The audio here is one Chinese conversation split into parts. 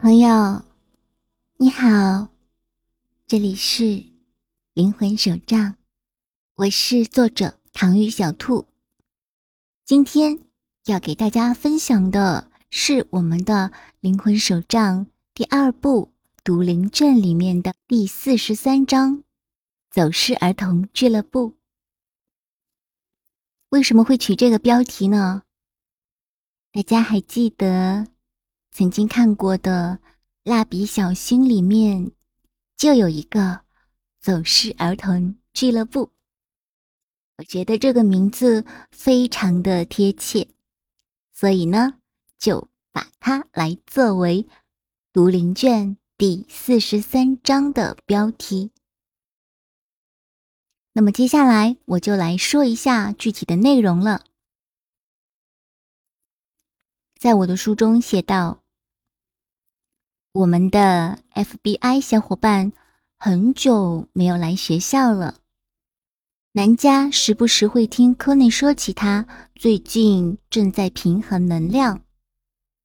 朋友，你好，这里是灵魂手账，我是作者唐玉小兔。今天要给大家分享的是我们的灵魂手账第二部《毒灵阵》里面的第四十三章“走失儿童俱乐部”。为什么会取这个标题呢？大家还记得曾经看过的《蜡笔小新》里面就有一个“走失儿童俱乐部”，我觉得这个名字非常的贴切，所以呢就把它来作为《读灵卷》第四十三章的标题。那么接下来我就来说一下具体的内容了。在我的书中写道：“我们的 FBI 小伙伴很久没有来学校了。南家时不时会听科内说起他最近正在平衡能量，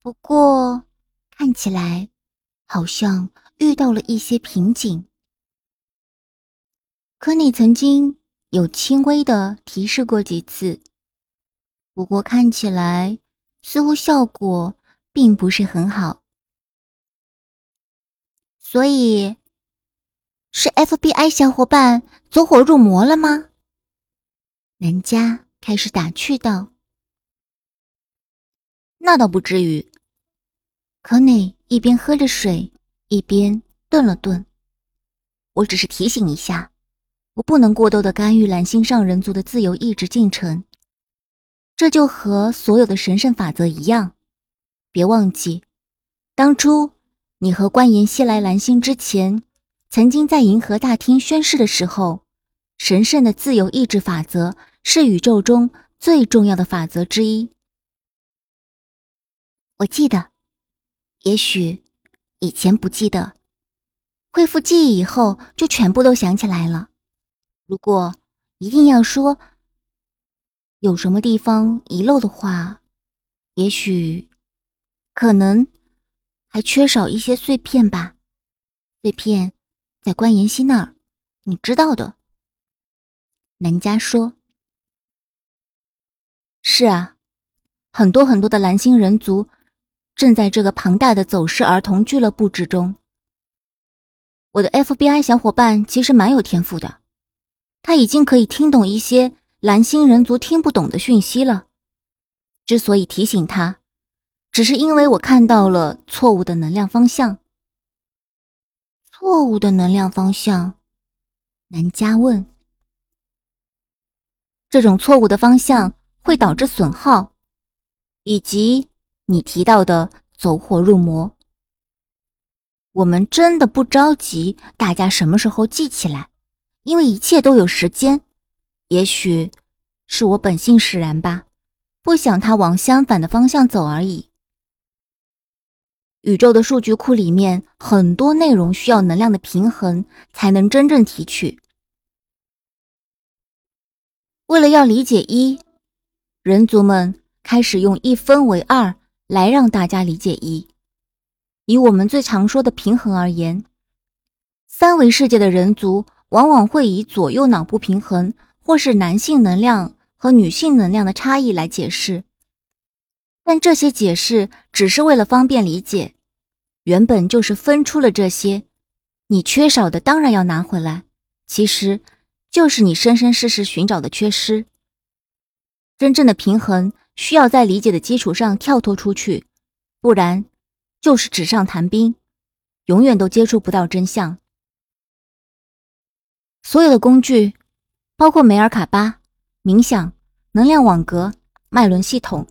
不过看起来好像遇到了一些瓶颈。”科内曾经有轻微的提示过几次，不过看起来似乎效果并不是很好。所以，是 FBI 小伙伴走火入魔了吗？人家开始打趣道：“那倒不至于。”可内一边喝着水，一边顿了顿：“我只是提醒一下。”我不能过多的干预蓝星上人族的自由意志进程，这就和所有的神圣法则一样。别忘记，当初你和关妍希来蓝星之前，曾经在银河大厅宣誓的时候，神圣的自由意志法则是宇宙中最重要的法则之一。我记得，也许以前不记得，恢复记忆以后就全部都想起来了。如果一定要说有什么地方遗漏的话，也许可能还缺少一些碎片吧。碎片在关妍希那儿，你知道的。南家说：“是啊，很多很多的蓝星人族正在这个庞大的走失儿童俱乐部之中。我的 FBI 小伙伴其实蛮有天赋的。”他已经可以听懂一些蓝星人族听不懂的讯息了。之所以提醒他，只是因为我看到了错误的能量方向。错误的能量方向？南家问。这种错误的方向会导致损耗，以及你提到的走火入魔。我们真的不着急，大家什么时候记起来？因为一切都有时间，也许是我本性使然吧，不想他往相反的方向走而已。宇宙的数据库里面很多内容需要能量的平衡才能真正提取。为了要理解一，人族们开始用一分为二来让大家理解一。以我们最常说的平衡而言，三维世界的人族。往往会以左右脑不平衡，或是男性能量和女性能量的差异来解释，但这些解释只是为了方便理解，原本就是分出了这些，你缺少的当然要拿回来，其实就是你生生世世寻找的缺失。真正的平衡需要在理解的基础上跳脱出去，不然就是纸上谈兵，永远都接触不到真相。所有的工具，包括梅尔卡巴、冥想、能量网格、脉轮系统，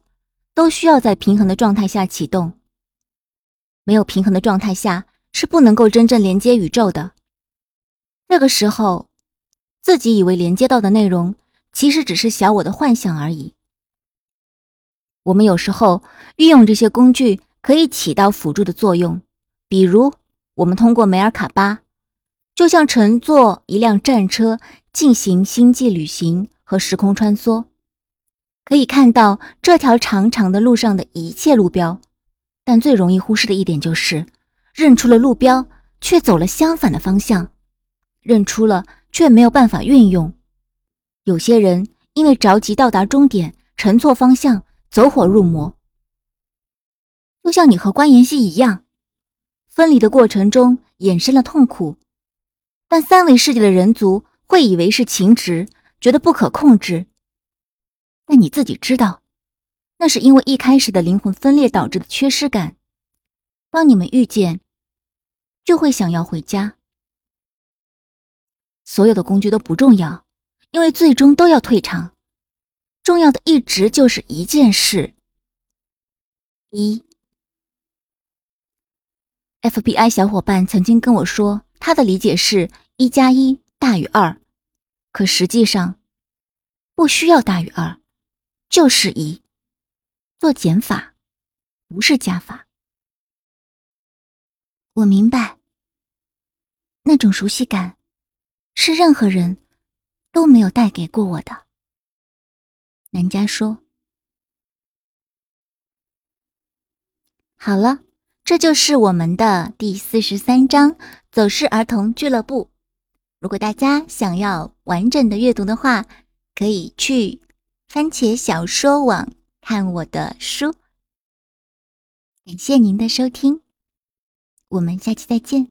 都需要在平衡的状态下启动。没有平衡的状态下，是不能够真正连接宇宙的。这个时候，自己以为连接到的内容，其实只是小我的幻想而已。我们有时候运用这些工具，可以起到辅助的作用，比如我们通过梅尔卡巴。就像乘坐一辆战车进行星际旅行和时空穿梭，可以看到这条长长的路上的一切路标。但最容易忽视的一点就是，认出了路标，却走了相反的方向；认出了，却没有办法运用。有些人因为着急到达终点，乘错方向，走火入魔。就像你和关妍希一样，分离的过程中衍生了痛苦，但三维世界的人族会以为是情执，觉得不可控制。但你自己知道，那是因为一开始的灵魂分裂导致的缺失感。当你们遇见，就会想要回家。所有的工具都不重要，因为最终都要退场。重要的一直就是一件事：一。FBI 小伙伴曾经跟我说，他的理解是一加一大于二，可实际上不需要大于二，就是一。做减法，不是加法。我明白，那种熟悉感是任何人都没有带给过我的。南家说：“好了。”这就是我们的第四十三章走失儿童俱乐部。如果大家想要完整的阅读的话，可以去番茄小说网看我的书。感谢您的收听，我们下期再见。